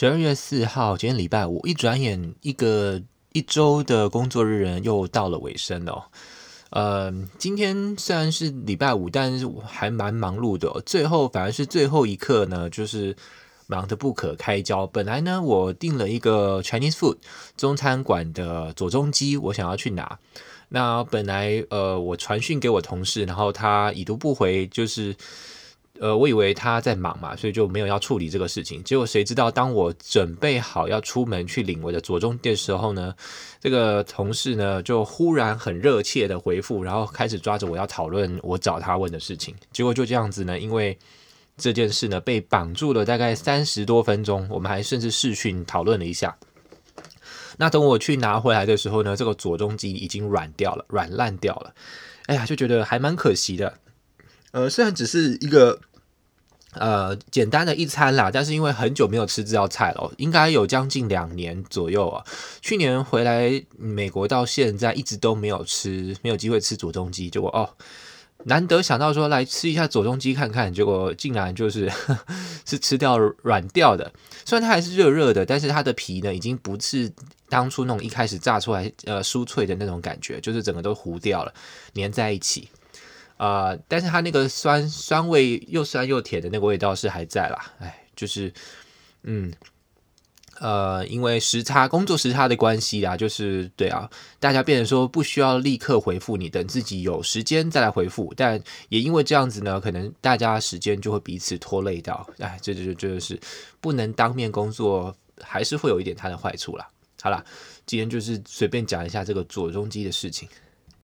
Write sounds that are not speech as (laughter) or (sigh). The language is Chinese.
十二月四号，今天礼拜五，一转眼一个一周的工作日又到了尾声了哦。呃，今天虽然是礼拜五，但是还蛮忙碌的。最后反而是最后一刻呢，就是忙得不可开交。本来呢，我订了一个 Chinese food 中餐馆的左中鸡，我想要去拿。那本来呃，我传讯给我同事，然后他已读不回，就是。呃，我以为他在忙嘛，所以就没有要处理这个事情。结果谁知道，当我准备好要出门去领我的左中的时候呢，这个同事呢就忽然很热切的回复，然后开始抓着我要讨论我找他问的事情。结果就这样子呢，因为这件事呢被绑住了大概三十多分钟，我们还甚至视讯讨论了一下。那等我去拿回来的时候呢，这个左中机已经软掉了，软烂掉了。哎呀，就觉得还蛮可惜的。呃，虽然只是一个。呃，简单的一餐啦，但是因为很久没有吃这道菜了，应该有将近两年左右啊。去年回来美国到现在，一直都没有吃，没有机会吃左中鸡。结果哦，难得想到说来吃一下左中鸡看看，结果竟然就是 (laughs) 是吃掉软掉的。虽然它还是热热的，但是它的皮呢，已经不是当初那种一开始炸出来呃酥脆的那种感觉，就是整个都糊掉了，粘在一起。啊、但是它那个酸酸味又酸又甜的那个味道是还在啦，哎，就是，嗯，呃，因为时差工作时差的关系啊，就是对啊，大家变成说不需要立刻回复你，等自己有时间再来回复，但也因为这样子呢，可能大家时间就会彼此拖累到，哎，这就就就是不能当面工作，还是会有一点它的坏处啦。好啦，今天就是随便讲一下这个左中基的事情。